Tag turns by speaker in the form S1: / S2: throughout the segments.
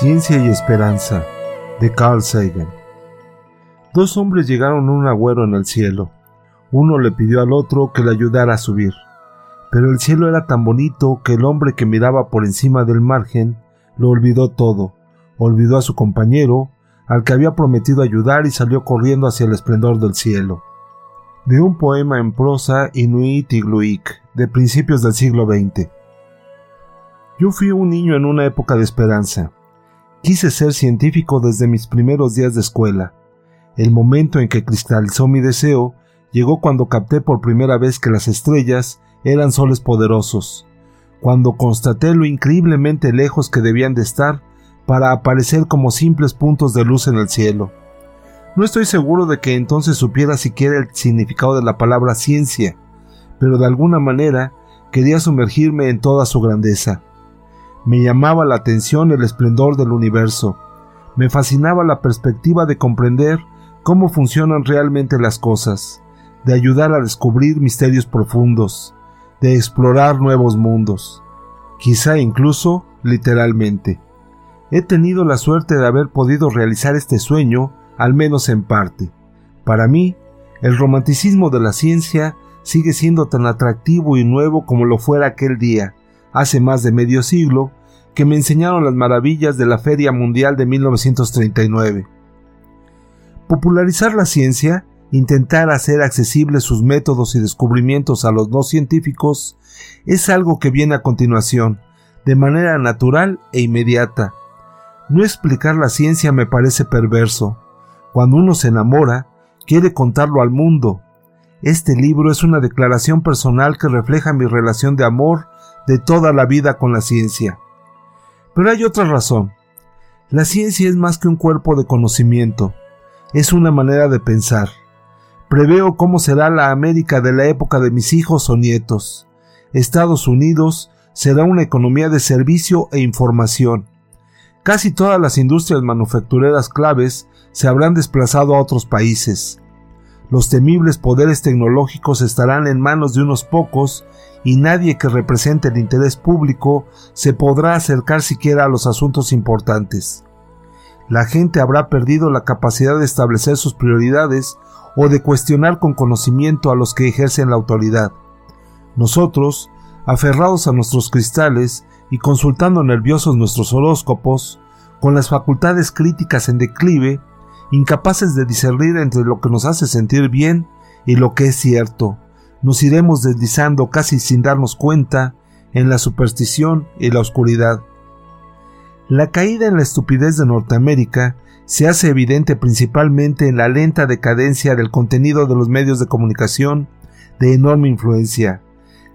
S1: Ciencia y Esperanza de Carl Sagan. Dos hombres llegaron a un agüero en el cielo. Uno le pidió al otro que le ayudara a subir. Pero el cielo era tan bonito que el hombre que miraba por encima del margen lo olvidó todo. Olvidó a su compañero, al que había prometido ayudar y salió corriendo hacia el esplendor del cielo. De un poema en prosa Inuit Igluik, de principios del siglo XX. Yo fui un niño en una época de esperanza. Quise ser científico desde mis primeros días de escuela. El momento en que cristalizó mi deseo llegó cuando capté por primera vez que las estrellas eran soles poderosos, cuando constaté lo increíblemente lejos que debían de estar para aparecer como simples puntos de luz en el cielo. No estoy seguro de que entonces supiera siquiera el significado de la palabra ciencia, pero de alguna manera quería sumergirme en toda su grandeza. Me llamaba la atención el esplendor del universo. Me fascinaba la perspectiva de comprender cómo funcionan realmente las cosas, de ayudar a descubrir misterios profundos, de explorar nuevos mundos, quizá incluso literalmente. He tenido la suerte de haber podido realizar este sueño, al menos en parte. Para mí, el romanticismo de la ciencia sigue siendo tan atractivo y nuevo como lo fuera aquel día, hace más de medio siglo, que me enseñaron las maravillas de la Feria Mundial de 1939. Popularizar la ciencia, intentar hacer accesibles sus métodos y descubrimientos a los no científicos, es algo que viene a continuación, de manera natural e inmediata. No explicar la ciencia me parece perverso. Cuando uno se enamora, quiere contarlo al mundo. Este libro es una declaración personal que refleja mi relación de amor de toda la vida con la ciencia. Pero hay otra razón. La ciencia es más que un cuerpo de conocimiento, es una manera de pensar. Preveo cómo será la América de la época de mis hijos o nietos. Estados Unidos será una economía de servicio e información. Casi todas las industrias manufactureras claves se habrán desplazado a otros países. Los temibles poderes tecnológicos estarán en manos de unos pocos y nadie que represente el interés público se podrá acercar siquiera a los asuntos importantes. La gente habrá perdido la capacidad de establecer sus prioridades o de cuestionar con conocimiento a los que ejercen la autoridad. Nosotros, aferrados a nuestros cristales y consultando nerviosos nuestros horóscopos, con las facultades críticas en declive, incapaces de discernir entre lo que nos hace sentir bien y lo que es cierto, nos iremos deslizando casi sin darnos cuenta en la superstición y la oscuridad. La caída en la estupidez de Norteamérica se hace evidente principalmente en la lenta decadencia del contenido de los medios de comunicación de enorme influencia.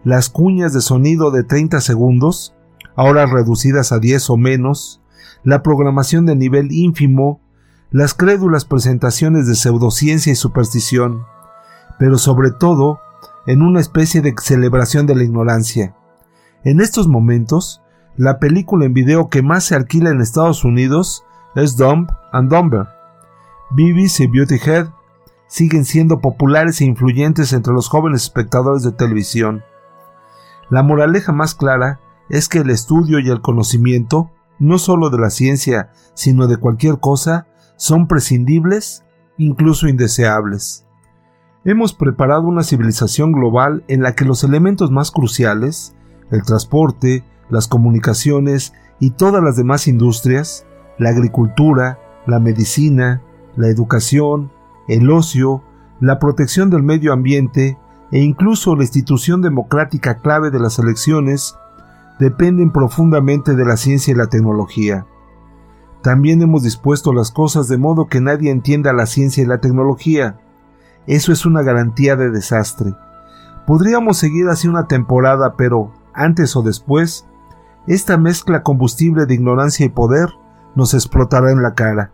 S1: Las cuñas de sonido de 30 segundos, ahora reducidas a 10 o menos, la programación de nivel ínfimo, las crédulas presentaciones de pseudociencia y superstición, pero sobre todo en una especie de celebración de la ignorancia. En estos momentos, la película en video que más se alquila en Estados Unidos es Dumb and Dumber. Beavis y Beauty Head siguen siendo populares e influyentes entre los jóvenes espectadores de televisión. La moraleja más clara es que el estudio y el conocimiento, no solo de la ciencia, sino de cualquier cosa, son prescindibles, incluso indeseables. Hemos preparado una civilización global en la que los elementos más cruciales, el transporte, las comunicaciones y todas las demás industrias, la agricultura, la medicina, la educación, el ocio, la protección del medio ambiente e incluso la institución democrática clave de las elecciones, dependen profundamente de la ciencia y la tecnología. También hemos dispuesto las cosas de modo que nadie entienda la ciencia y la tecnología, eso es una garantía de desastre. Podríamos seguir así una temporada, pero antes o después, esta mezcla combustible de ignorancia y poder nos explotará en la cara.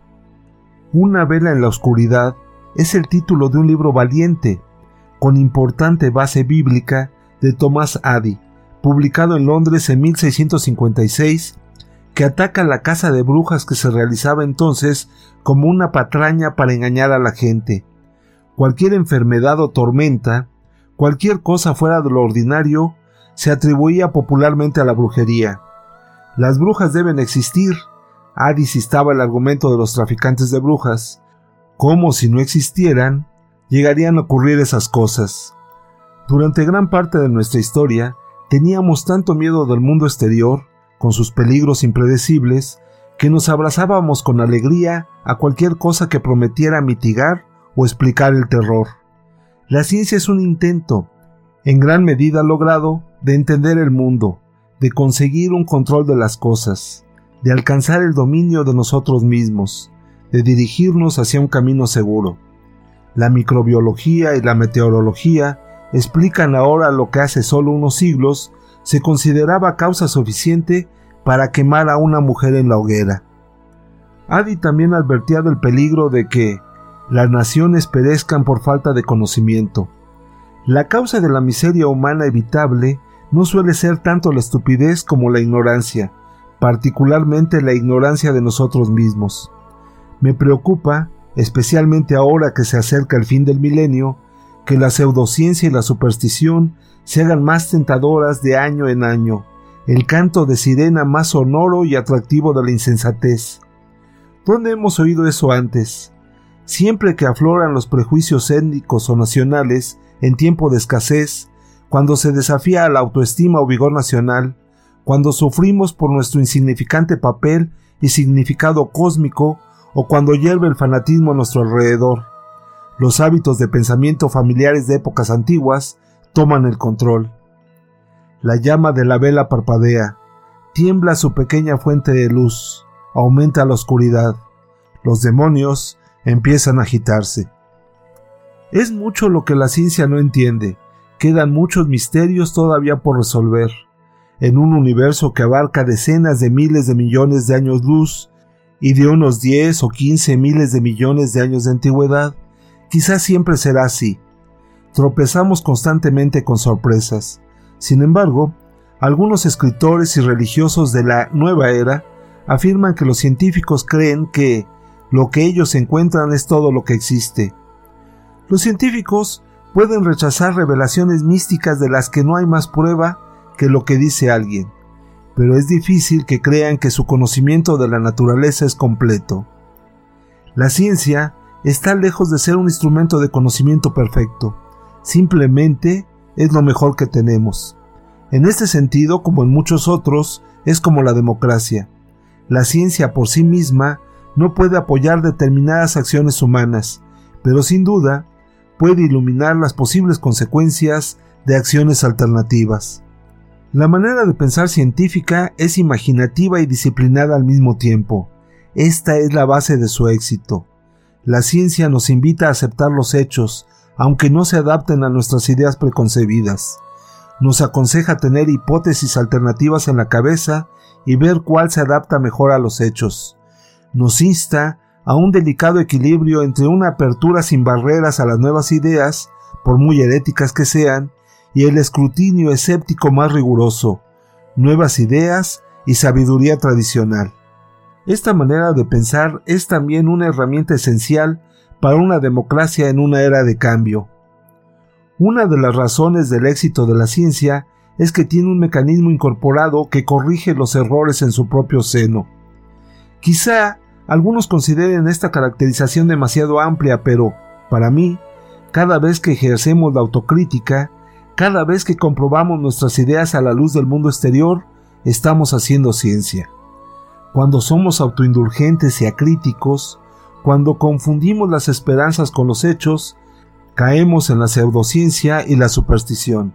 S1: Una vela en la oscuridad es el título de un libro valiente, con importante base bíblica, de Thomas Addy, publicado en Londres en 1656, que ataca la casa de brujas que se realizaba entonces como una patraña para engañar a la gente cualquier enfermedad o tormenta, cualquier cosa fuera de lo ordinario, se atribuía popularmente a la brujería. Las brujas deben existir, Addis instaba el argumento de los traficantes de brujas, como si no existieran, llegarían a ocurrir esas cosas. Durante gran parte de nuestra historia, teníamos tanto miedo del mundo exterior, con sus peligros impredecibles, que nos abrazábamos con alegría a cualquier cosa que prometiera mitigar o explicar el terror. La ciencia es un intento, en gran medida logrado, de entender el mundo, de conseguir un control de las cosas, de alcanzar el dominio de nosotros mismos, de dirigirnos hacia un camino seguro. La microbiología y la meteorología explican ahora lo que hace solo unos siglos se consideraba causa suficiente para quemar a una mujer en la hoguera. Adi también advertía del peligro de que las naciones perezcan por falta de conocimiento. La causa de la miseria humana evitable no suele ser tanto la estupidez como la ignorancia, particularmente la ignorancia de nosotros mismos. Me preocupa, especialmente ahora que se acerca el fin del milenio, que la pseudociencia y la superstición se hagan más tentadoras de año en año, el canto de sirena más sonoro y atractivo de la insensatez. ¿Dónde hemos oído eso antes? Siempre que afloran los prejuicios étnicos o nacionales en tiempo de escasez, cuando se desafía a la autoestima o vigor nacional, cuando sufrimos por nuestro insignificante papel y significado cósmico, o cuando hierve el fanatismo a nuestro alrededor. Los hábitos de pensamiento familiares de épocas antiguas toman el control. La llama de la vela parpadea, tiembla su pequeña fuente de luz, aumenta la oscuridad. Los demonios empiezan a agitarse. Es mucho lo que la ciencia no entiende, quedan muchos misterios todavía por resolver. En un universo que abarca decenas de miles de millones de años luz y de unos 10 o 15 miles de millones de años de antigüedad, quizás siempre será así. Tropezamos constantemente con sorpresas. Sin embargo, algunos escritores y religiosos de la nueva era afirman que los científicos creen que lo que ellos encuentran es todo lo que existe. Los científicos pueden rechazar revelaciones místicas de las que no hay más prueba que lo que dice alguien, pero es difícil que crean que su conocimiento de la naturaleza es completo. La ciencia está lejos de ser un instrumento de conocimiento perfecto, simplemente es lo mejor que tenemos. En este sentido, como en muchos otros, es como la democracia. La ciencia por sí misma no puede apoyar determinadas acciones humanas, pero sin duda puede iluminar las posibles consecuencias de acciones alternativas. La manera de pensar científica es imaginativa y disciplinada al mismo tiempo. Esta es la base de su éxito. La ciencia nos invita a aceptar los hechos, aunque no se adapten a nuestras ideas preconcebidas. Nos aconseja tener hipótesis alternativas en la cabeza y ver cuál se adapta mejor a los hechos. Nos insta a un delicado equilibrio entre una apertura sin barreras a las nuevas ideas, por muy heréticas que sean, y el escrutinio escéptico más riguroso, nuevas ideas y sabiduría tradicional. Esta manera de pensar es también una herramienta esencial para una democracia en una era de cambio. Una de las razones del éxito de la ciencia es que tiene un mecanismo incorporado que corrige los errores en su propio seno. Quizá algunos consideren esta caracterización demasiado amplia, pero, para mí, cada vez que ejercemos la autocrítica, cada vez que comprobamos nuestras ideas a la luz del mundo exterior, estamos haciendo ciencia cuando somos autoindulgentes y acríticos, cuando confundimos las esperanzas con los hechos, caemos en la pseudociencia y la superstición.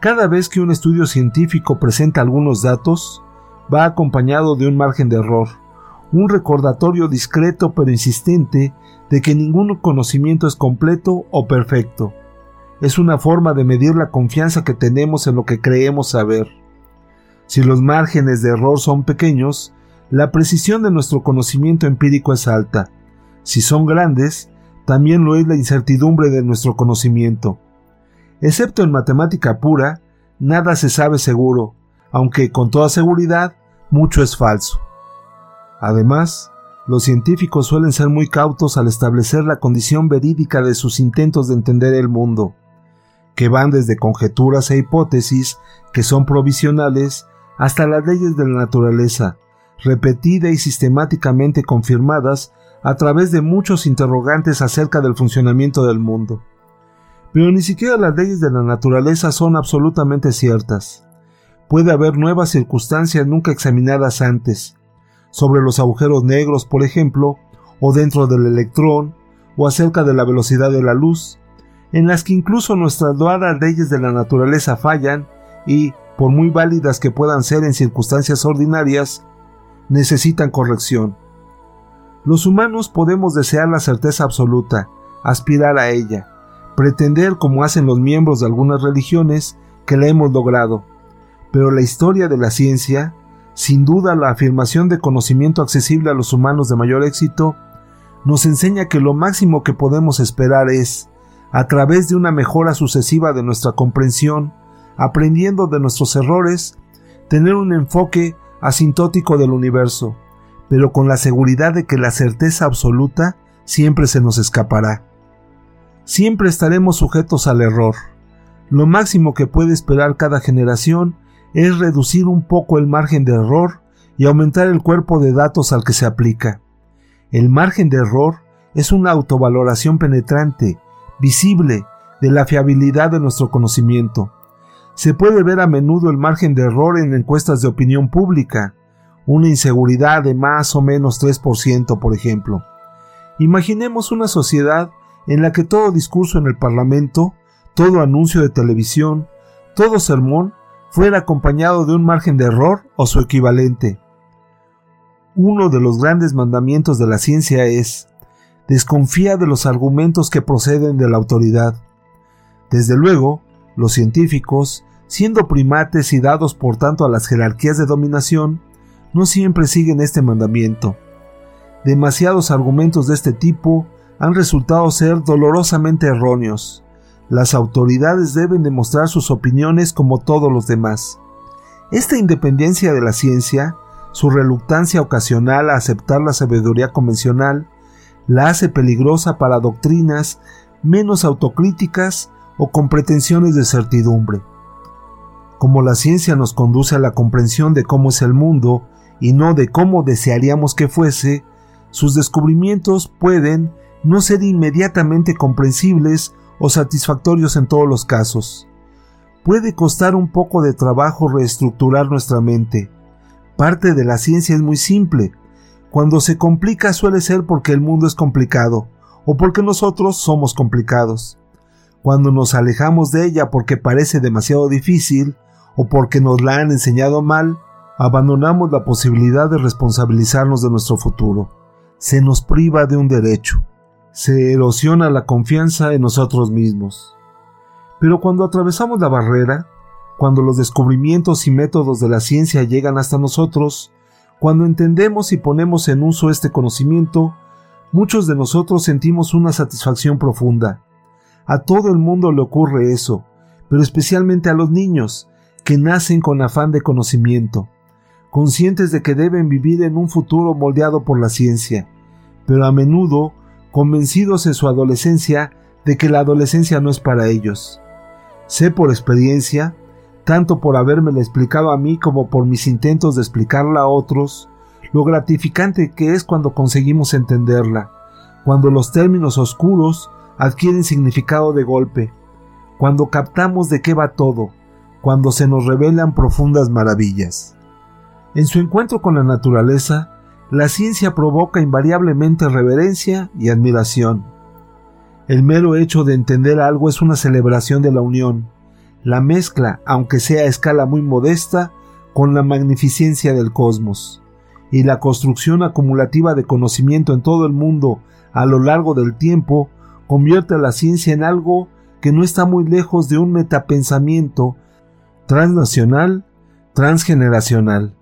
S1: Cada vez que un estudio científico presenta algunos datos, va acompañado de un margen de error, un recordatorio discreto pero insistente de que ningún conocimiento es completo o perfecto. Es una forma de medir la confianza que tenemos en lo que creemos saber. Si los márgenes de error son pequeños, la precisión de nuestro conocimiento empírico es alta. Si son grandes, también lo es la incertidumbre de nuestro conocimiento. Excepto en matemática pura, nada se sabe seguro, aunque con toda seguridad mucho es falso. Además, los científicos suelen ser muy cautos al establecer la condición verídica de sus intentos de entender el mundo, que van desde conjeturas e hipótesis que son provisionales hasta las leyes de la naturaleza, repetida y sistemáticamente confirmadas a través de muchos interrogantes acerca del funcionamiento del mundo. Pero ni siquiera las leyes de la naturaleza son absolutamente ciertas. Puede haber nuevas circunstancias nunca examinadas antes, sobre los agujeros negros, por ejemplo, o dentro del electrón, o acerca de la velocidad de la luz, en las que incluso nuestras loadas leyes de la naturaleza fallan y, por muy válidas que puedan ser en circunstancias ordinarias, necesitan corrección. Los humanos podemos desear la certeza absoluta, aspirar a ella, pretender como hacen los miembros de algunas religiones que la hemos logrado. Pero la historia de la ciencia, sin duda la afirmación de conocimiento accesible a los humanos de mayor éxito, nos enseña que lo máximo que podemos esperar es, a través de una mejora sucesiva de nuestra comprensión, aprendiendo de nuestros errores, tener un enfoque asintótico del universo, pero con la seguridad de que la certeza absoluta siempre se nos escapará. Siempre estaremos sujetos al error. Lo máximo que puede esperar cada generación es reducir un poco el margen de error y aumentar el cuerpo de datos al que se aplica. El margen de error es una autovaloración penetrante, visible, de la fiabilidad de nuestro conocimiento. Se puede ver a menudo el margen de error en encuestas de opinión pública, una inseguridad de más o menos 3%, por ejemplo. Imaginemos una sociedad en la que todo discurso en el Parlamento, todo anuncio de televisión, todo sermón fuera acompañado de un margen de error o su equivalente. Uno de los grandes mandamientos de la ciencia es, desconfía de los argumentos que proceden de la autoridad. Desde luego, los científicos, siendo primates y dados por tanto a las jerarquías de dominación, no siempre siguen este mandamiento. Demasiados argumentos de este tipo han resultado ser dolorosamente erróneos. Las autoridades deben demostrar sus opiniones como todos los demás. Esta independencia de la ciencia, su reluctancia ocasional a aceptar la sabiduría convencional, la hace peligrosa para doctrinas menos autocríticas o con pretensiones de certidumbre. Como la ciencia nos conduce a la comprensión de cómo es el mundo y no de cómo desearíamos que fuese, sus descubrimientos pueden no ser inmediatamente comprensibles o satisfactorios en todos los casos. Puede costar un poco de trabajo reestructurar nuestra mente. Parte de la ciencia es muy simple. Cuando se complica suele ser porque el mundo es complicado o porque nosotros somos complicados. Cuando nos alejamos de ella porque parece demasiado difícil o porque nos la han enseñado mal, abandonamos la posibilidad de responsabilizarnos de nuestro futuro. Se nos priva de un derecho se erosiona la confianza en nosotros mismos. Pero cuando atravesamos la barrera, cuando los descubrimientos y métodos de la ciencia llegan hasta nosotros, cuando entendemos y ponemos en uso este conocimiento, muchos de nosotros sentimos una satisfacción profunda. A todo el mundo le ocurre eso, pero especialmente a los niños, que nacen con afán de conocimiento, conscientes de que deben vivir en un futuro moldeado por la ciencia, pero a menudo convencidos en su adolescencia de que la adolescencia no es para ellos. Sé por experiencia, tanto por habérmela explicado a mí como por mis intentos de explicarla a otros, lo gratificante que es cuando conseguimos entenderla, cuando los términos oscuros adquieren significado de golpe, cuando captamos de qué va todo, cuando se nos revelan profundas maravillas. En su encuentro con la naturaleza, la ciencia provoca invariablemente reverencia y admiración. El mero hecho de entender algo es una celebración de la unión, la mezcla, aunque sea a escala muy modesta, con la magnificencia del cosmos, y la construcción acumulativa de conocimiento en todo el mundo a lo largo del tiempo convierte a la ciencia en algo que no está muy lejos de un metapensamiento transnacional, transgeneracional.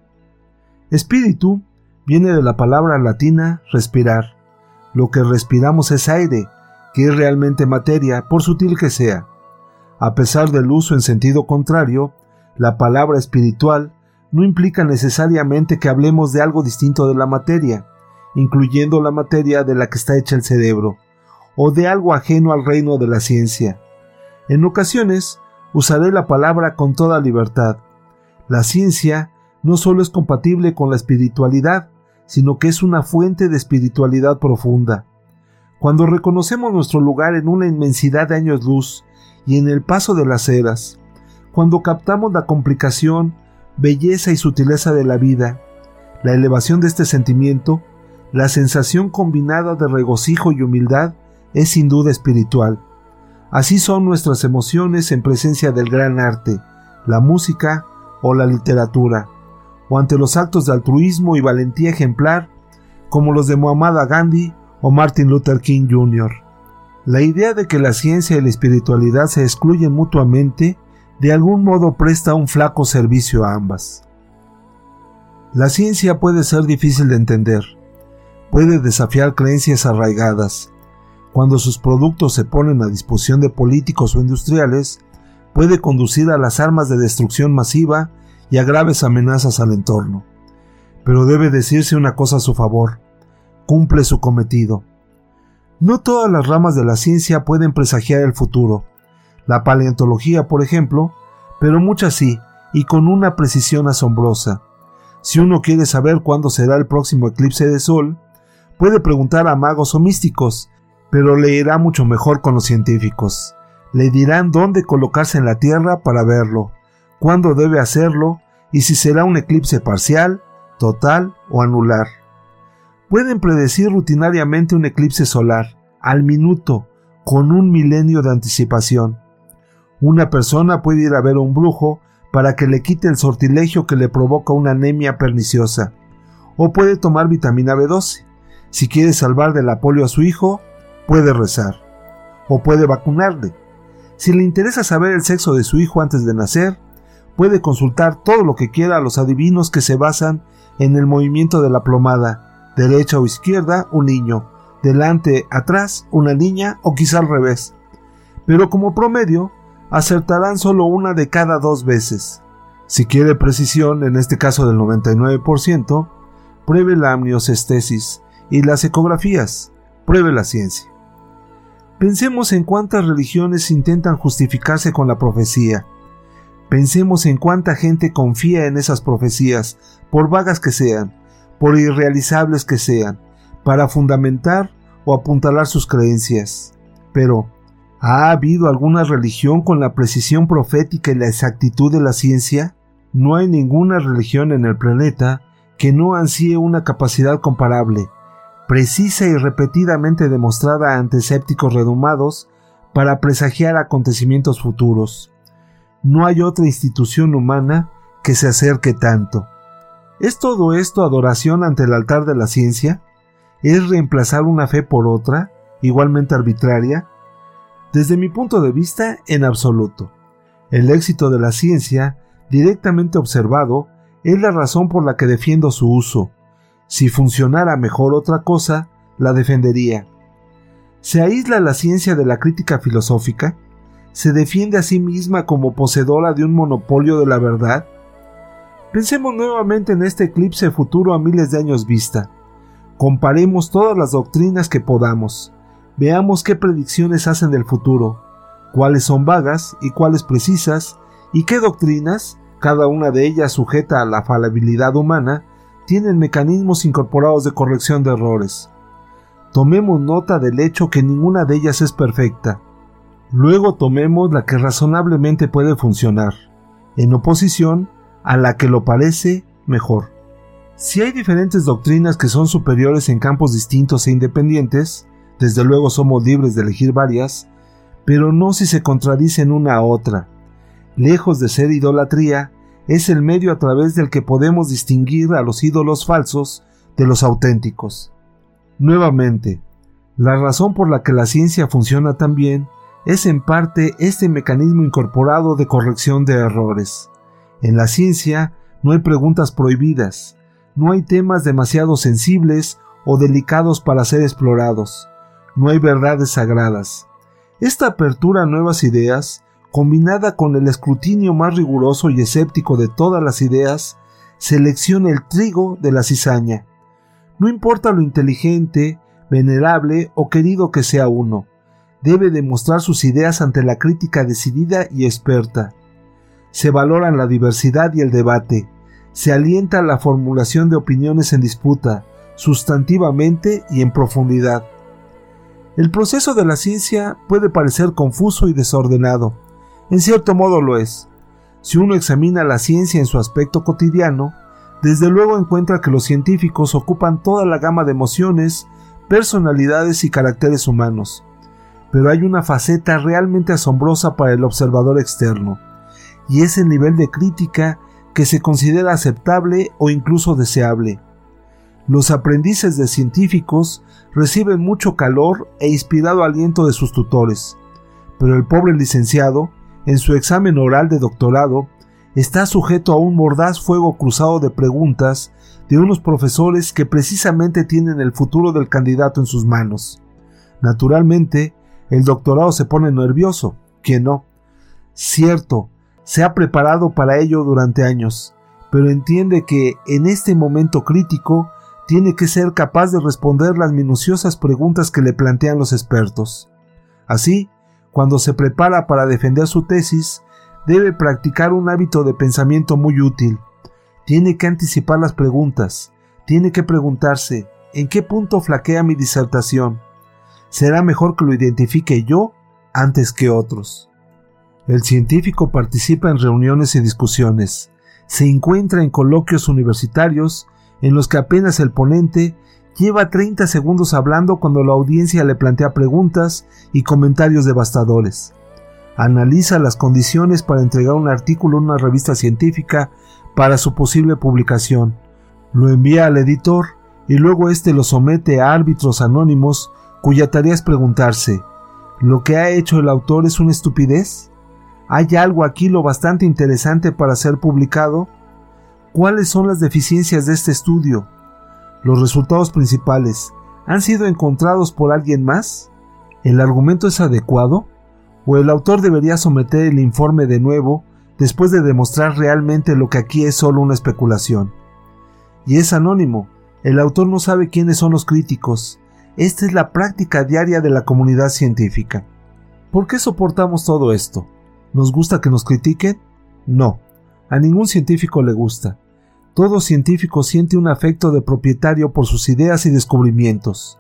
S1: Espíritu viene de la palabra latina respirar. Lo que respiramos es aire, que es realmente materia, por sutil que sea. A pesar del uso en sentido contrario, la palabra espiritual no implica necesariamente que hablemos de algo distinto de la materia, incluyendo la materia de la que está hecha el cerebro, o de algo ajeno al reino de la ciencia. En ocasiones usaré la palabra con toda libertad. La ciencia no solo es compatible con la espiritualidad, sino que es una fuente de espiritualidad profunda. Cuando reconocemos nuestro lugar en una inmensidad de años luz y en el paso de las eras, cuando captamos la complicación, belleza y sutileza de la vida, la elevación de este sentimiento, la sensación combinada de regocijo y humildad es sin duda espiritual. Así son nuestras emociones en presencia del gran arte, la música o la literatura, o ante los actos de altruismo y valentía ejemplar, como los de Muhammad Gandhi o Martin Luther King Jr. La idea de que la ciencia y la espiritualidad se excluyen mutuamente de algún modo presta un flaco servicio a ambas. La ciencia puede ser difícil de entender, puede desafiar creencias arraigadas. Cuando sus productos se ponen a disposición de políticos o industriales, puede conducir a las armas de destrucción masiva y a graves amenazas al entorno. Pero debe decirse una cosa a su favor, cumple su cometido. No todas las ramas de la ciencia pueden presagiar el futuro. La paleontología, por ejemplo, pero muchas sí, y con una precisión asombrosa. Si uno quiere saber cuándo será el próximo eclipse de sol, puede preguntar a magos o místicos, pero le irá mucho mejor con los científicos. Le dirán dónde colocarse en la Tierra para verlo, cuándo debe hacerlo y si será un eclipse parcial, total o anular. Pueden predecir rutinariamente un eclipse solar, al minuto, con un milenio de anticipación. Una persona puede ir a ver a un brujo para que le quite el sortilegio que le provoca una anemia perniciosa, o puede tomar vitamina B12. Si quiere salvar de la polio a su hijo, puede rezar, o puede vacunarle. Si le interesa saber el sexo de su hijo antes de nacer, puede consultar todo lo que quiera a los adivinos que se basan en el movimiento de la plomada, derecha o izquierda, un niño, delante, atrás, una niña o quizá al revés. Pero como promedio, acertarán solo una de cada dos veces. Si quiere precisión, en este caso del 99%, pruebe la amniocestesis y las ecografías, pruebe la ciencia. Pensemos en cuántas religiones intentan justificarse con la profecía. Pensemos en cuánta gente confía en esas profecías, por vagas que sean, por irrealizables que sean, para fundamentar o apuntalar sus creencias. Pero, ¿Ha habido alguna religión con la precisión profética y la exactitud de la ciencia? No hay ninguna religión en el planeta que no ansíe una capacidad comparable, precisa y repetidamente demostrada ante escépticos redomados para presagiar acontecimientos futuros. No hay otra institución humana que se acerque tanto. ¿Es todo esto adoración ante el altar de la ciencia? ¿Es reemplazar una fe por otra, igualmente arbitraria? Desde mi punto de vista, en absoluto. El éxito de la ciencia, directamente observado, es la razón por la que defiendo su uso. Si funcionara mejor otra cosa, la defendería. ¿Se aísla la ciencia de la crítica filosófica? ¿Se defiende a sí misma como poseedora de un monopolio de la verdad? Pensemos nuevamente en este eclipse futuro a miles de años vista. Comparemos todas las doctrinas que podamos. Veamos qué predicciones hacen del futuro, cuáles son vagas y cuáles precisas, y qué doctrinas, cada una de ellas sujeta a la falabilidad humana, tienen mecanismos incorporados de corrección de errores. Tomemos nota del hecho que ninguna de ellas es perfecta. Luego tomemos la que razonablemente puede funcionar, en oposición a la que lo parece mejor. Si hay diferentes doctrinas que son superiores en campos distintos e independientes, desde luego somos libres de elegir varias, pero no si se contradicen una a otra. Lejos de ser idolatría, es el medio a través del que podemos distinguir a los ídolos falsos de los auténticos. Nuevamente, la razón por la que la ciencia funciona tan bien es en parte este mecanismo incorporado de corrección de errores. En la ciencia no hay preguntas prohibidas, no hay temas demasiado sensibles o delicados para ser explorados no hay verdades sagradas. Esta apertura a nuevas ideas, combinada con el escrutinio más riguroso y escéptico de todas las ideas, selecciona el trigo de la cizaña. No importa lo inteligente, venerable o querido que sea uno, debe demostrar sus ideas ante la crítica decidida y experta. Se valoran la diversidad y el debate, se alienta la formulación de opiniones en disputa, sustantivamente y en profundidad. El proceso de la ciencia puede parecer confuso y desordenado. En cierto modo lo es. Si uno examina la ciencia en su aspecto cotidiano, desde luego encuentra que los científicos ocupan toda la gama de emociones, personalidades y caracteres humanos. Pero hay una faceta realmente asombrosa para el observador externo, y es el nivel de crítica que se considera aceptable o incluso deseable. Los aprendices de científicos reciben mucho calor e inspirado aliento de sus tutores, pero el pobre licenciado, en su examen oral de doctorado, está sujeto a un mordaz fuego cruzado de preguntas de unos profesores que precisamente tienen el futuro del candidato en sus manos. Naturalmente, el doctorado se pone nervioso, ¿quién no? Cierto, se ha preparado para ello durante años, pero entiende que en este momento crítico tiene que ser capaz de responder las minuciosas preguntas que le plantean los expertos. Así, cuando se prepara para defender su tesis, debe practicar un hábito de pensamiento muy útil. Tiene que anticipar las preguntas, tiene que preguntarse ¿en qué punto flaquea mi disertación? Será mejor que lo identifique yo antes que otros. El científico participa en reuniones y discusiones, se encuentra en coloquios universitarios en los que apenas el ponente lleva 30 segundos hablando cuando la audiencia le plantea preguntas y comentarios devastadores analiza las condiciones para entregar un artículo en una revista científica para su posible publicación, lo envía al editor y luego éste lo somete a árbitros anónimos cuya tarea es preguntarse, ¿lo que ha hecho el autor es una estupidez? ¿Hay algo aquí lo bastante interesante para ser publicado? ¿Cuáles son las deficiencias de este estudio? ¿Los resultados principales han sido encontrados por alguien más? ¿El argumento es adecuado? o el autor debería someter el informe de nuevo después de demostrar realmente lo que aquí es solo una especulación. Y es anónimo, el autor no sabe quiénes son los críticos. Esta es la práctica diaria de la comunidad científica. ¿Por qué soportamos todo esto? ¿Nos gusta que nos critiquen? No, a ningún científico le gusta. Todo científico siente un afecto de propietario por sus ideas y descubrimientos.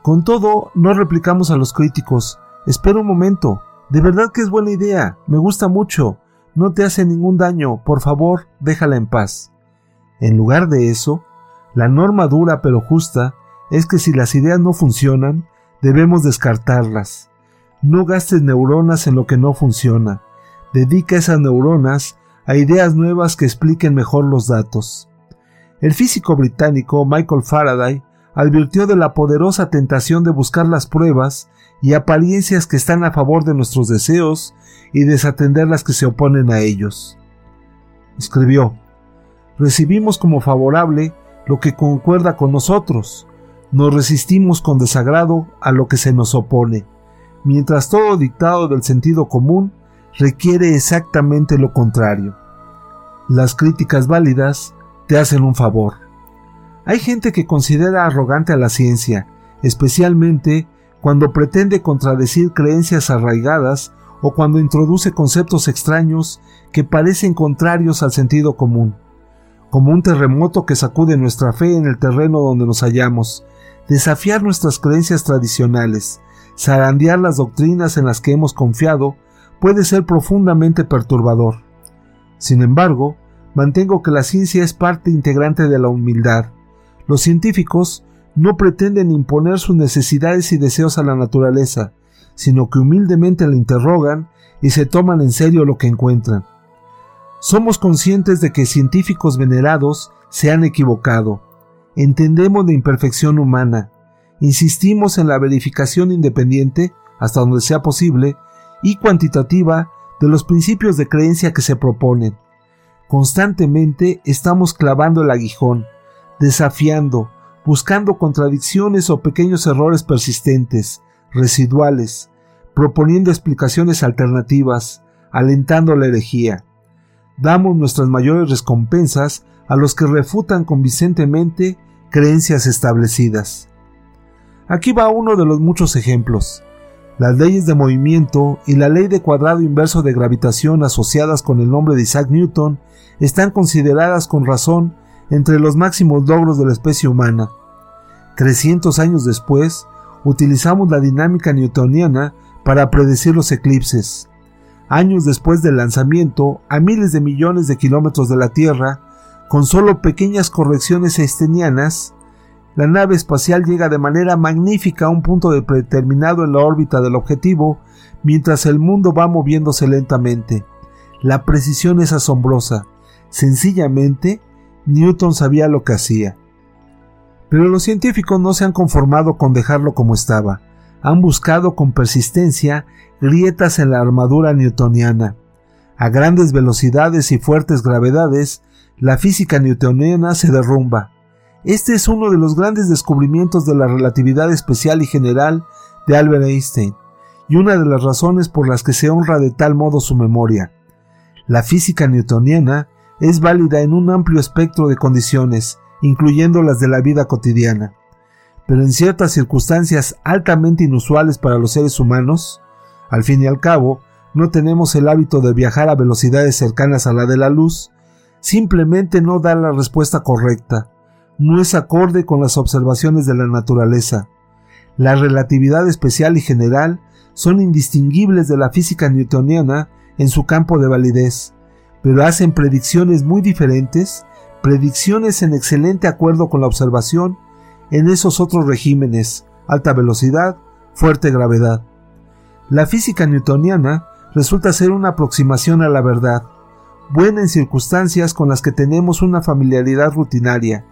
S1: Con todo, no replicamos a los críticos. Espera un momento, de verdad que es buena idea, me gusta mucho, no te hace ningún daño, por favor, déjala en paz. En lugar de eso, la norma dura pero justa es que si las ideas no funcionan, debemos descartarlas. No gastes neuronas en lo que no funciona. Dedica esas neuronas a ideas nuevas que expliquen mejor los datos. El físico británico Michael Faraday advirtió de la poderosa tentación de buscar las pruebas y apariencias que están a favor de nuestros deseos y desatender las que se oponen a ellos. Escribió, recibimos como favorable lo que concuerda con nosotros, nos resistimos con desagrado a lo que se nos opone, mientras todo dictado del sentido común requiere exactamente lo contrario. Las críticas válidas te hacen un favor. Hay gente que considera arrogante a la ciencia, especialmente cuando pretende contradecir creencias arraigadas o cuando introduce conceptos extraños que parecen contrarios al sentido común, como un terremoto que sacude nuestra fe en el terreno donde nos hallamos, desafiar nuestras creencias tradicionales, zarandear las doctrinas en las que hemos confiado, puede ser profundamente perturbador. Sin embargo, mantengo que la ciencia es parte integrante de la humildad. Los científicos no pretenden imponer sus necesidades y deseos a la naturaleza, sino que humildemente la interrogan y se toman en serio lo que encuentran. Somos conscientes de que científicos venerados se han equivocado. Entendemos la imperfección humana. Insistimos en la verificación independiente, hasta donde sea posible, y cuantitativa de los principios de creencia que se proponen. Constantemente estamos clavando el aguijón, desafiando, buscando contradicciones o pequeños errores persistentes, residuales, proponiendo explicaciones alternativas, alentando la herejía. Damos nuestras mayores recompensas a los que refutan convincentemente creencias establecidas. Aquí va uno de los muchos ejemplos. Las leyes de movimiento y la ley de cuadrado inverso de gravitación asociadas con el nombre de Isaac Newton están consideradas con razón entre los máximos logros de la especie humana. 300 años después, utilizamos la dinámica newtoniana para predecir los eclipses. Años después del lanzamiento, a miles de millones de kilómetros de la Tierra, con solo pequeñas correcciones einsteinianas, la nave espacial llega de manera magnífica a un punto determinado en la órbita del objetivo, mientras el mundo va moviéndose lentamente. La precisión es asombrosa. Sencillamente, Newton sabía lo que hacía. Pero los científicos no se han conformado con dejarlo como estaba. Han buscado con persistencia grietas en la armadura newtoniana. A grandes velocidades y fuertes gravedades, la física newtoniana se derrumba. Este es uno de los grandes descubrimientos de la relatividad especial y general de Albert Einstein, y una de las razones por las que se honra de tal modo su memoria. La física newtoniana es válida en un amplio espectro de condiciones, incluyendo las de la vida cotidiana. Pero en ciertas circunstancias altamente inusuales para los seres humanos, al fin y al cabo, no tenemos el hábito de viajar a velocidades cercanas a la de la luz, simplemente no da la respuesta correcta, no es acorde con las observaciones de la naturaleza. La relatividad especial y general son indistinguibles de la física newtoniana en su campo de validez, pero hacen predicciones muy diferentes, predicciones en excelente acuerdo con la observación en esos otros regímenes, alta velocidad, fuerte gravedad. La física newtoniana resulta ser una aproximación a la verdad, buena en circunstancias con las que tenemos una familiaridad rutinaria,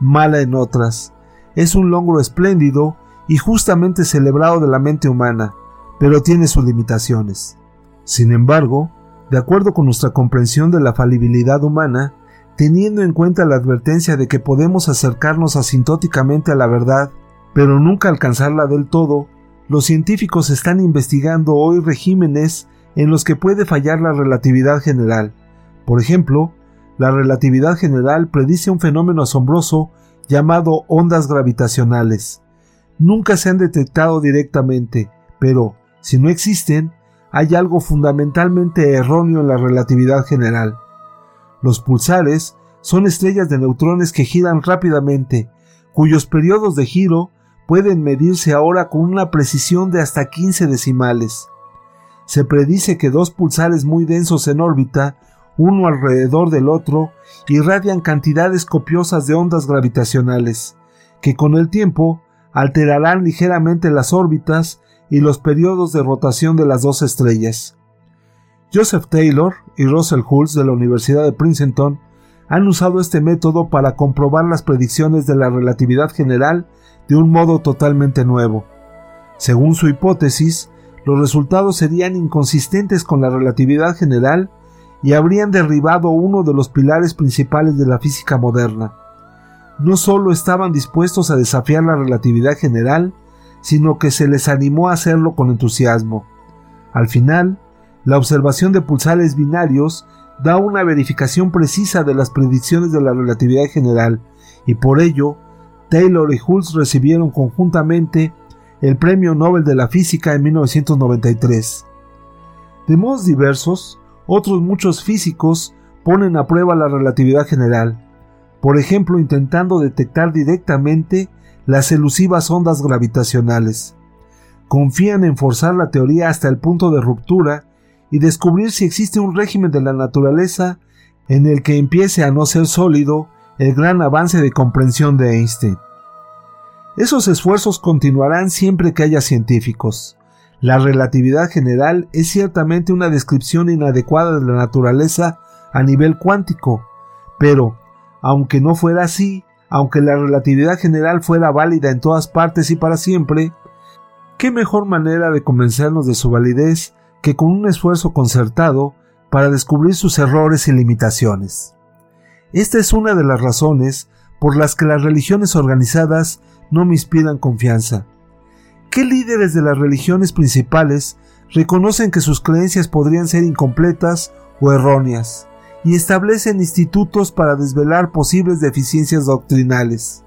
S1: mala en otras. Es un logro espléndido y justamente celebrado de la mente humana, pero tiene sus limitaciones. Sin embargo, de acuerdo con nuestra comprensión de la falibilidad humana, teniendo en cuenta la advertencia de que podemos acercarnos asintóticamente a la verdad, pero nunca alcanzarla del todo, los científicos están investigando hoy regímenes en los que puede fallar la relatividad general. Por ejemplo, la relatividad general predice un fenómeno asombroso llamado ondas gravitacionales. Nunca se han detectado directamente, pero, si no existen, hay algo fundamentalmente erróneo en la relatividad general. Los pulsares son estrellas de neutrones que giran rápidamente, cuyos periodos de giro pueden medirse ahora con una precisión de hasta 15 decimales. Se predice que dos pulsares muy densos en órbita, uno alrededor del otro, irradian cantidades copiosas de ondas gravitacionales, que con el tiempo alterarán ligeramente las órbitas y los periodos de rotación de las dos estrellas. Joseph Taylor y Russell Hulse de la Universidad de Princeton han usado este método para comprobar las predicciones de la relatividad general de un modo totalmente nuevo. Según su hipótesis, los resultados serían inconsistentes con la relatividad general y habrían derribado uno de los pilares principales de la física moderna. No solo estaban dispuestos a desafiar la relatividad general, sino que se les animó a hacerlo con entusiasmo. Al final, la observación de pulsares binarios da una verificación precisa de las predicciones de la relatividad general, y por ello Taylor y Hulse recibieron conjuntamente el Premio Nobel de la Física en 1993. De modos diversos, otros muchos físicos ponen a prueba la relatividad general, por ejemplo intentando detectar directamente las elusivas ondas gravitacionales. Confían en forzar la teoría hasta el punto de ruptura y descubrir si existe un régimen de la naturaleza en el que empiece a no ser sólido el gran avance de comprensión de Einstein. Esos esfuerzos continuarán siempre que haya científicos. La relatividad general es ciertamente una descripción inadecuada de la naturaleza a nivel cuántico, pero, aunque no fuera así, aunque la relatividad general fuera válida en todas partes y para siempre, ¿qué mejor manera de convencernos de su validez que con un esfuerzo concertado para descubrir sus errores y limitaciones? Esta es una de las razones por las que las religiones organizadas no me inspiran confianza. ¿Qué líderes de las religiones principales reconocen que sus creencias podrían ser incompletas o erróneas y establecen institutos para desvelar posibles deficiencias doctrinales?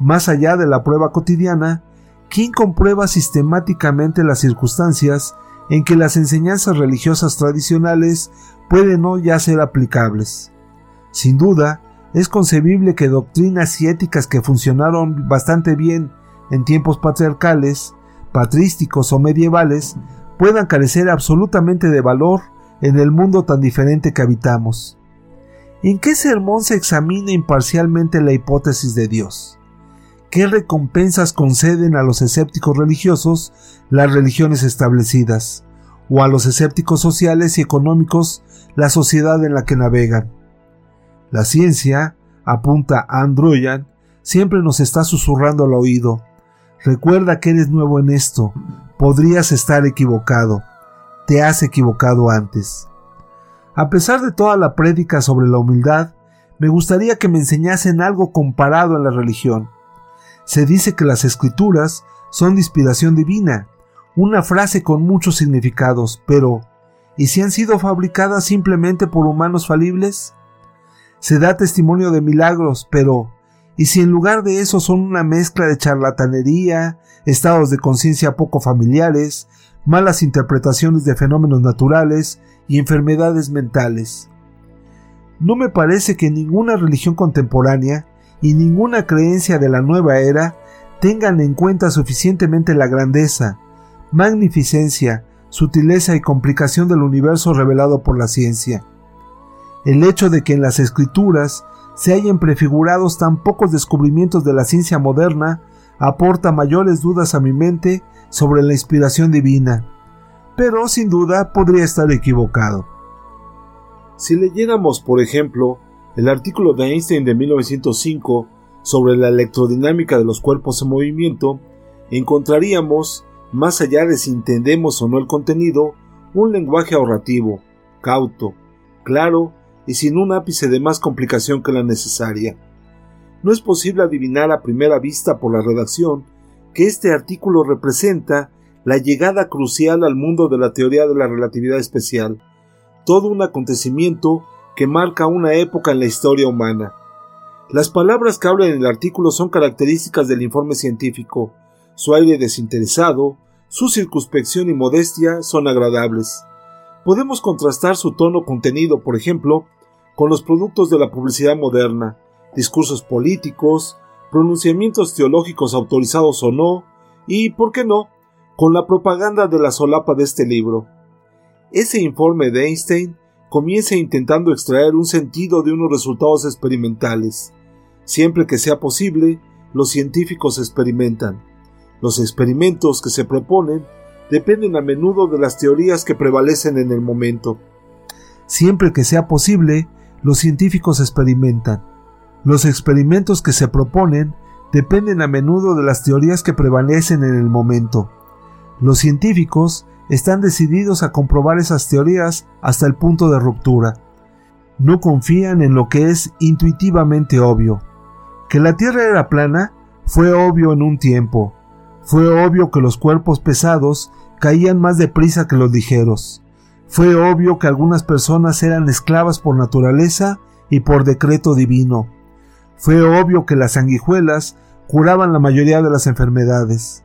S1: Más allá de la prueba cotidiana, ¿quién comprueba sistemáticamente las circunstancias en que las enseñanzas religiosas tradicionales pueden no ya ser aplicables? Sin duda, es concebible que doctrinas y éticas que funcionaron bastante bien en tiempos patriarcales, patrísticos o medievales puedan carecer absolutamente de valor en el mundo tan diferente que habitamos. ¿En qué sermón se examina imparcialmente la hipótesis de Dios? ¿Qué recompensas conceden a los escépticos religiosos las religiones establecidas, o a los escépticos sociales y económicos la sociedad en la que navegan? La ciencia, apunta Androyan, siempre nos está susurrando al oído. Recuerda que eres nuevo en esto, podrías estar equivocado, te has equivocado antes. A pesar de toda la prédica sobre la humildad, me gustaría que me enseñasen algo comparado en la religión. Se dice que las escrituras son de inspiración divina, una frase con muchos significados, pero ¿y si han sido fabricadas simplemente por humanos falibles? Se da testimonio de milagros, pero ¿y si en lugar de eso son una mezcla de charlatanería, estados de conciencia poco familiares, malas interpretaciones de fenómenos naturales y enfermedades mentales? No me parece que ninguna religión contemporánea y ninguna creencia de la nueva era tengan en cuenta suficientemente la grandeza, magnificencia, sutileza y complicación del universo revelado por la ciencia. El hecho de que en las escrituras se hayan prefigurados tan pocos descubrimientos de la ciencia moderna aporta mayores dudas a mi mente sobre la inspiración divina, pero sin duda podría estar equivocado. Si leyéramos, por ejemplo, el artículo de Einstein de 1905 sobre la electrodinámica de los cuerpos en movimiento, encontraríamos, más allá de si entendemos o no el contenido, un lenguaje ahorrativo, cauto, claro y sin un ápice de más complicación que la necesaria. No es posible adivinar a primera vista por la redacción que este artículo representa la llegada crucial al mundo de la teoría de la relatividad especial, todo un acontecimiento que marca una época en la historia humana. Las palabras que hablan en el artículo son características del informe científico. Su aire desinteresado, su circunspección y modestia son agradables. Podemos contrastar su tono contenido, por ejemplo, con los productos de la publicidad moderna, discursos políticos, pronunciamientos teológicos autorizados o no, y, ¿por qué no?, con la propaganda de la solapa de este libro. Ese informe de Einstein comienza intentando extraer un sentido de unos resultados experimentales. Siempre que sea posible, los científicos experimentan. Los experimentos que se proponen dependen a menudo de las teorías que prevalecen en el momento. Siempre que sea posible, los científicos experimentan. Los experimentos que se proponen dependen a menudo de las teorías que prevalecen en el momento. Los científicos están decididos a comprobar esas teorías hasta el punto de ruptura. No confían en lo que es intuitivamente obvio. Que la Tierra era plana fue obvio en un tiempo. Fue obvio que los cuerpos pesados caían más deprisa que los ligeros. Fue obvio que algunas personas eran esclavas por naturaleza y por decreto divino. Fue obvio que las sanguijuelas curaban la mayoría de las enfermedades.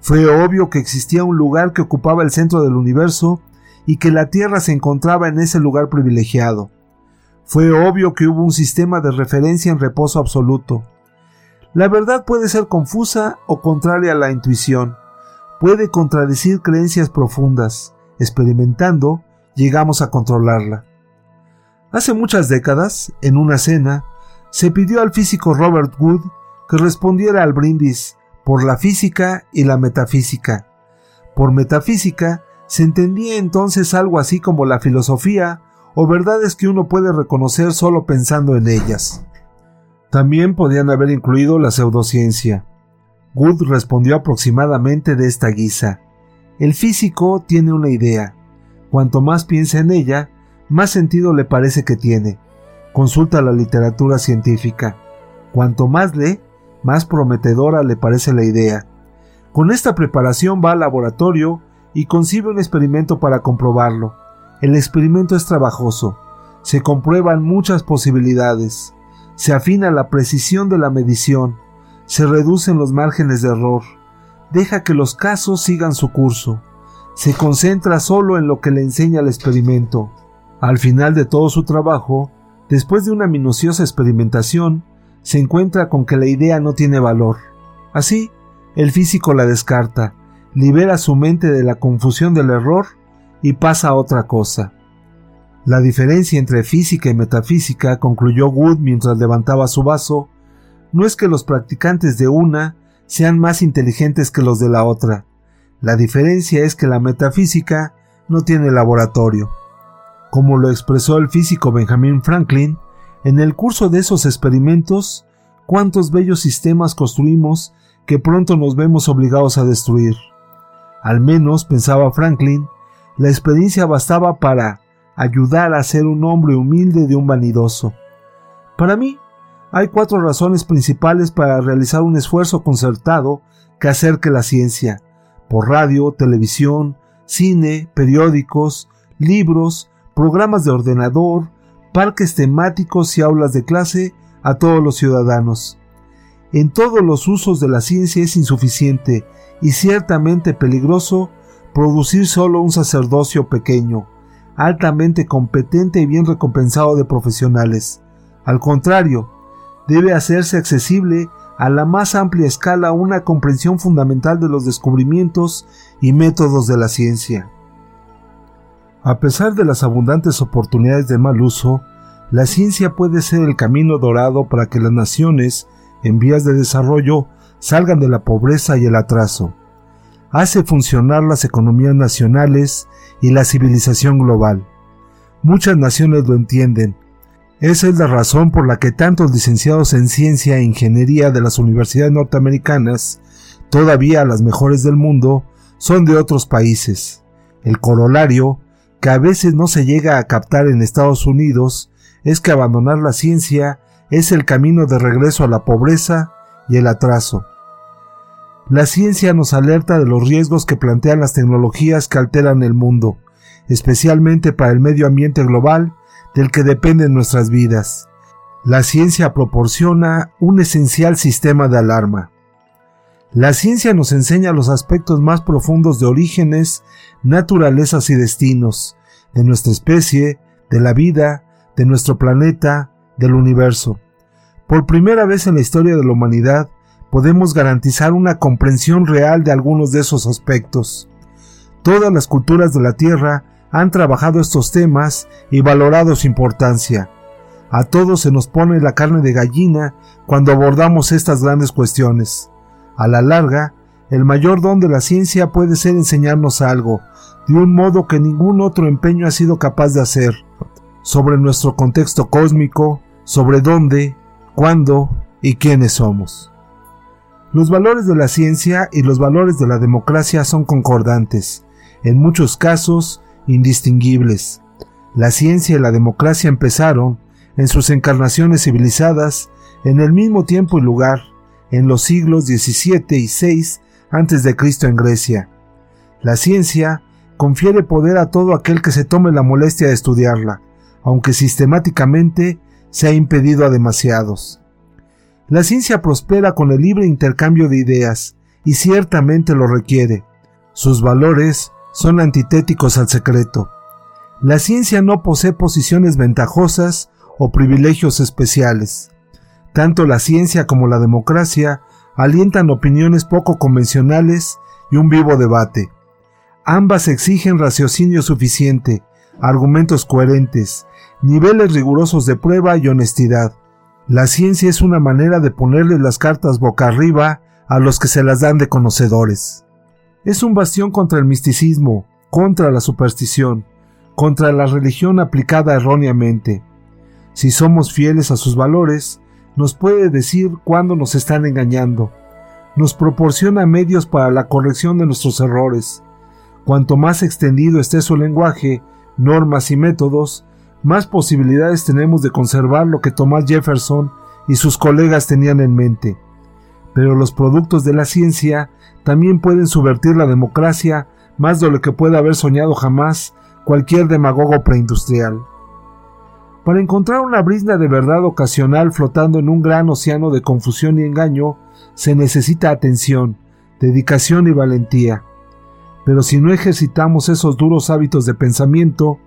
S1: Fue obvio que existía un lugar que ocupaba el centro del universo y que la Tierra se encontraba en ese lugar privilegiado. Fue obvio que hubo un sistema de referencia en reposo absoluto. La verdad puede ser confusa o contraria a la intuición. Puede contradecir creencias profundas. Experimentando, llegamos a controlarla. Hace muchas décadas, en una cena, se pidió al físico Robert Wood que respondiera al brindis por la física y la metafísica. Por metafísica se entendía entonces algo así como la filosofía o verdades que uno puede reconocer solo pensando en ellas. También podían haber incluido la pseudociencia. Wood respondió aproximadamente de esta guisa. El físico tiene una idea. Cuanto más piensa en ella, más sentido le parece que tiene. Consulta la literatura científica. Cuanto más lee, más prometedora le parece la idea. Con esta preparación va al laboratorio y concibe un experimento para comprobarlo. El experimento es trabajoso, se comprueban muchas posibilidades, se afina la precisión de la medición, se reducen los márgenes de error, deja que los casos sigan su curso. Se concentra solo en lo que le enseña el experimento. Al final de todo su trabajo, después de una minuciosa experimentación, se encuentra con que la idea no tiene valor. Así, el físico la descarta, libera su mente de la confusión del error y pasa a otra cosa. La diferencia entre física y metafísica, concluyó Wood mientras levantaba su vaso, no es que los practicantes de una sean más inteligentes que los de la otra. La diferencia es que la metafísica no tiene laboratorio. Como lo expresó el físico Benjamin Franklin, en el curso de esos experimentos, cuántos bellos sistemas construimos que pronto nos vemos obligados a destruir. Al menos, pensaba Franklin, la experiencia bastaba para ayudar a ser un hombre humilde de un vanidoso. Para mí, hay cuatro razones principales para realizar un esfuerzo concertado que acerque la ciencia, por radio, televisión, cine, periódicos, libros, programas de ordenador, parques temáticos y aulas de clase a todos los ciudadanos. En todos los usos de la ciencia es insuficiente y ciertamente peligroso producir solo un sacerdocio pequeño, altamente competente y bien recompensado de profesionales. Al contrario, debe hacerse accesible a la más amplia escala una comprensión fundamental de los descubrimientos y métodos de la ciencia. A pesar de las abundantes oportunidades de mal uso, la ciencia puede ser el camino dorado para que las naciones en vías de desarrollo salgan de la pobreza y el atraso. Hace funcionar las economías nacionales y la civilización global. Muchas naciones lo entienden, esa es la razón por la que tantos licenciados en ciencia e ingeniería de las universidades norteamericanas, todavía las mejores del mundo, son de otros países. El corolario, que a veces no se llega a captar en Estados Unidos, es que abandonar la ciencia es el camino de regreso a la pobreza y el atraso. La ciencia nos alerta de los riesgos que plantean las tecnologías que alteran el mundo, especialmente para el medio ambiente global del que dependen nuestras vidas. La ciencia proporciona un esencial sistema de alarma. La ciencia nos enseña los aspectos más profundos de orígenes, naturalezas y destinos, de nuestra especie, de la vida, de nuestro planeta, del universo. Por primera vez en la historia de la humanidad, podemos garantizar una comprensión real de algunos de esos aspectos. Todas las culturas de la Tierra han trabajado estos temas y valorado su importancia. A todos se nos pone la carne de gallina cuando abordamos estas grandes cuestiones. A la larga, el mayor don de la ciencia puede ser enseñarnos algo, de un modo que ningún otro empeño ha sido capaz de hacer, sobre nuestro contexto cósmico, sobre dónde, cuándo y quiénes somos. Los valores de la ciencia y los valores de la democracia son concordantes. En muchos casos, indistinguibles. La ciencia y la democracia empezaron, en sus encarnaciones civilizadas, en el mismo tiempo y lugar, en los siglos XVII y VI Cristo en Grecia. La ciencia confiere poder a todo aquel que se tome la molestia de estudiarla, aunque sistemáticamente se ha impedido a demasiados. La ciencia prospera con el libre intercambio de ideas, y ciertamente lo requiere. Sus valores son antitéticos al secreto. La ciencia no posee posiciones ventajosas o privilegios especiales. Tanto la ciencia como la democracia alientan opiniones poco convencionales y un vivo debate. Ambas exigen raciocinio suficiente, argumentos coherentes, niveles rigurosos de prueba y honestidad. La ciencia es una manera de ponerle las cartas boca arriba a los que se las dan de conocedores. Es un bastión contra el misticismo, contra la superstición, contra la religión aplicada erróneamente. Si somos fieles a sus valores, nos puede decir cuándo nos están engañando. Nos proporciona medios para la corrección de nuestros errores. Cuanto más extendido esté su lenguaje, normas y métodos, más posibilidades tenemos de conservar lo que Thomas Jefferson y sus colegas tenían en mente. Pero los productos de la ciencia también pueden subvertir la democracia más de lo que puede haber soñado jamás cualquier demagogo preindustrial. Para encontrar una brisna de verdad ocasional flotando en un gran océano de confusión y engaño, se necesita atención, dedicación y valentía. Pero si no ejercitamos esos duros hábitos de pensamiento,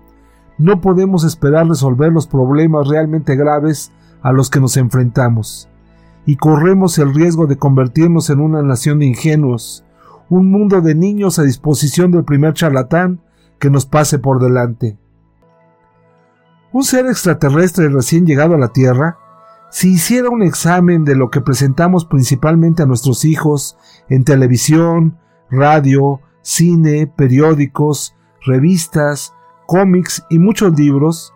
S1: no podemos esperar resolver los problemas realmente graves a los que nos enfrentamos, y corremos el riesgo de convertirnos en una nación de ingenuos, un mundo de niños a disposición del primer charlatán que nos pase por delante. Un ser extraterrestre recién llegado a la Tierra, si hiciera un examen de lo que presentamos principalmente a nuestros hijos en televisión, radio, cine, periódicos, revistas, cómics y muchos libros,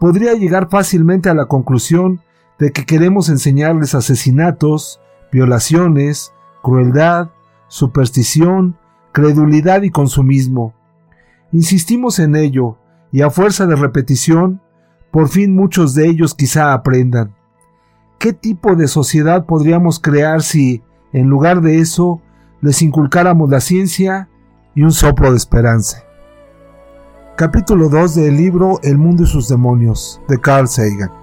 S1: podría llegar fácilmente a la conclusión de que queremos enseñarles asesinatos, violaciones, crueldad, superstición, credulidad y consumismo. Insistimos en ello, y a fuerza de repetición, por fin muchos de ellos quizá aprendan. ¿Qué tipo de sociedad podríamos crear si, en lugar de eso, les inculcáramos la ciencia y un soplo de esperanza? Capítulo 2 del libro El mundo y sus demonios de Carl Sagan.